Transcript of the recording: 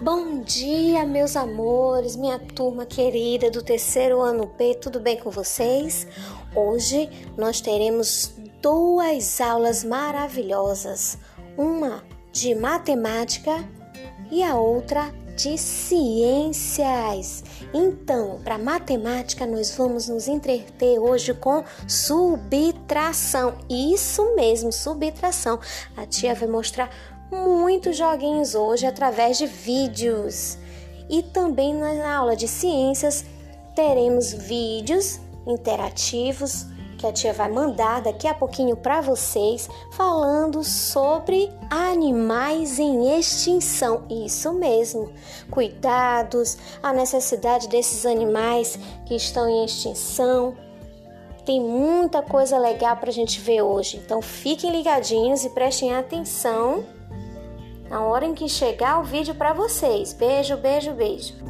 Bom dia, meus amores, minha turma querida do terceiro ano B, tudo bem com vocês? Hoje nós teremos duas aulas maravilhosas, uma de matemática e a outra de ciências. Então, para matemática, nós vamos nos entreter hoje com subtração. Isso mesmo, subtração. A tia vai mostrar muitos joguinhos hoje através de vídeos. E também na aula de ciências teremos vídeos interativos que a tia vai mandar daqui a pouquinho para vocês falando sobre animais em extinção. Isso mesmo. Cuidados, a necessidade desses animais que estão em extinção. Tem muita coisa legal para a gente ver hoje. Então fiquem ligadinhos e prestem atenção na hora em que chegar o vídeo para vocês. Beijo, beijo, beijo.